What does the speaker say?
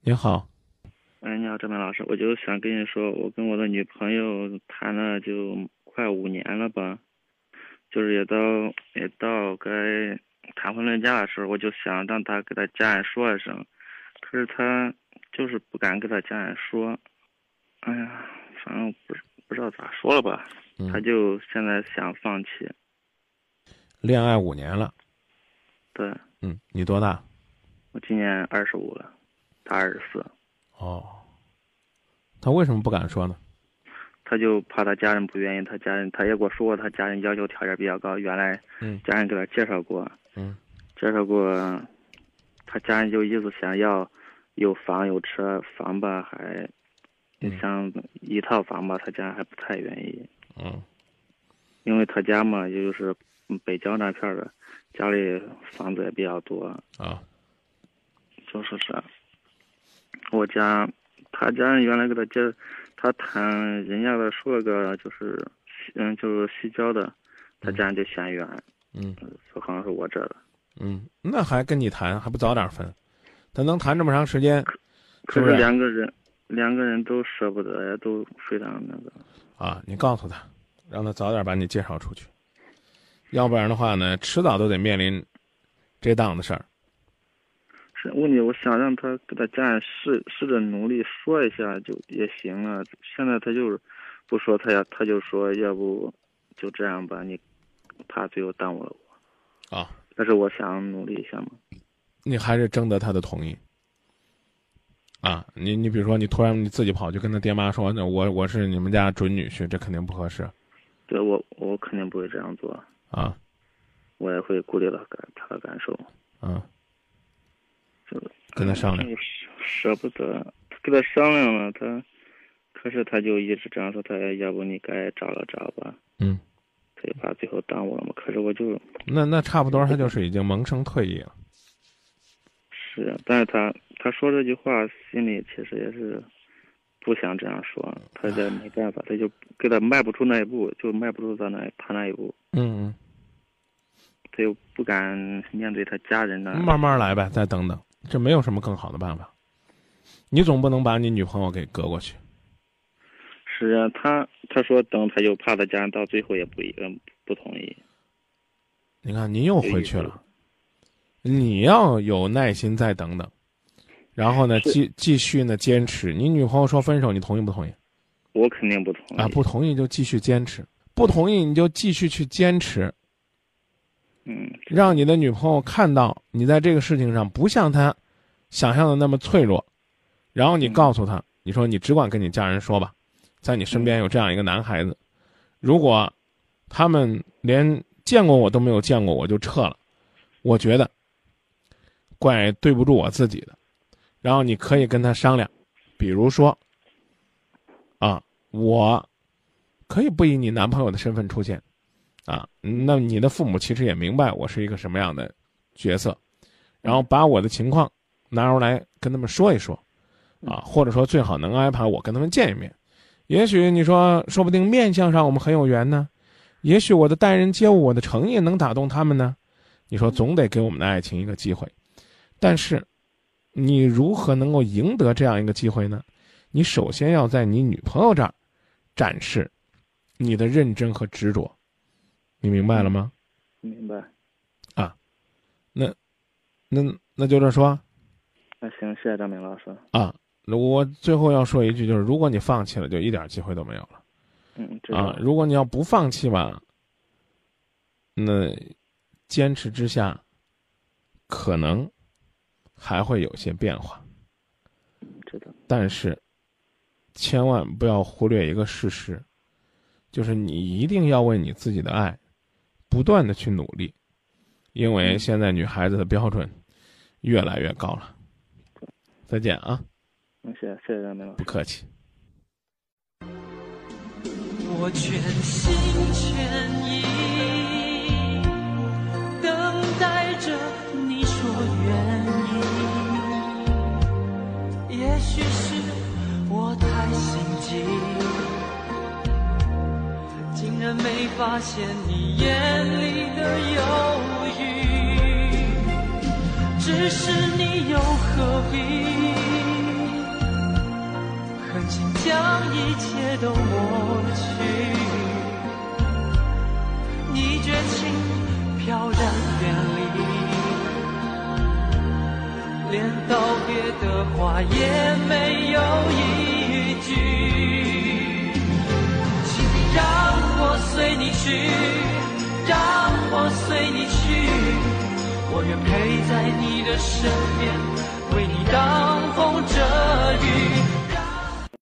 你好，哎，你好，张明老师，我就想跟你说，我跟我的女朋友谈了就快五年了吧，就是也到也到该谈婚论嫁的时候，我就想让她给她家人说一声，可是她就是不敢跟她家人说，哎呀，反正不不知道咋说了吧，她就现在想放弃。恋爱五年了，对，嗯，你多大？我今年二十五了。他二十四，哦，他为什么不敢说呢？他就怕他家人不愿意，他家人他也给我说过，他家人要求条件比较高。原来，嗯，家人给他介绍过，嗯，介绍过，他家人就意思想要有房有车，房吧还，想一套房吧，他家人还不太愿意，嗯，因为他家嘛，也就是北郊那片儿的，家里房子也比较多，啊，就是是。我家，他家人原来给他介，他谈人家的说了个就是，嗯，就是西郊的，他家人就嫌远，嗯，说好像是我这的，嗯，那还跟你谈，还不早点分？他能谈这么长时间，可是两个人，两个人都舍不得呀，都非常那个。啊，你告诉他，让他早点把你介绍出去，要不然的话呢，迟早都得面临这档子事儿。是问题，我想让他给他家人试试着努力说一下就也行了。现在他就是不说，他要他就说要不就这样吧，你怕最后耽误了我。啊，但是我想努力一下嘛。你还是征得他的同意。啊，你你比如说，你突然你自己跑去跟他爹妈说，那我我是你们家准女婿，这肯定不合适。对我我肯定不会这样做。啊，我也会顾虑到感他的感受。嗯。就跟他商量，舍不得，跟他商量了，他，可是他就一直这样说，他要不你该找了找吧，嗯，他就怕最后耽误了嘛。可是我就，那那差不多，他就是已经萌生退意了。是，但是他他说这句话心里其实也是不想这样说，他这没办法，他就给他迈不出那一步，就迈不出他那他那一步。嗯嗯，他又不敢面对他家人呢。慢慢来呗，再等等。这没有什么更好的办法，你总不能把你女朋友给隔过去。是啊，他他说等，他就怕他家人到最后也不嗯不同意。你看，您又回去了，你要有耐心再等等，然后呢，继继续呢坚持。你女朋友说分手，你同意不同意？我肯定不同意啊！不同意就继续坚持，不同意你就继续去坚持。嗯，让你的女朋友看到你在这个事情上不像她想象的那么脆弱，然后你告诉她，你说你只管跟你家人说吧，在你身边有这样一个男孩子，如果他们连见过我都没有见过，我就撤了，我觉得怪对不住我自己的。然后你可以跟他商量，比如说，啊，我可以不以你男朋友的身份出现。啊，那你的父母其实也明白我是一个什么样的角色，然后把我的情况拿出来跟他们说一说，啊，或者说最好能安排我跟他们见一面，也许你说说不定面相上我们很有缘呢，也许我的待人接物我的诚意能打动他们呢，你说总得给我们的爱情一个机会，但是你如何能够赢得这样一个机会呢？你首先要在你女朋友这儿展示你的认真和执着。你明白了吗？明白。啊，那，那那就这说。那行，谢谢张明老师。啊，我最后要说一句，就是如果你放弃了，就一点机会都没有了。嗯。啊，如果你要不放弃吧，那坚持之下，可能还会有些变化。知道。但是，千万不要忽略一个事实，就是你一定要为你自己的爱。不断的去努力，因为现在女孩子的标准越来越高了。再见啊！谢谢谢谢张明老师，不客气。我全心全意等待着你说愿意，也许是我太心急。然没发现你眼里的忧郁只是你又何必？狠心将一切都抹去。你绝情飘然远离。连道别的话也没有一句随你去，让我随你去，我愿陪在你的身边，为你挡风遮雨。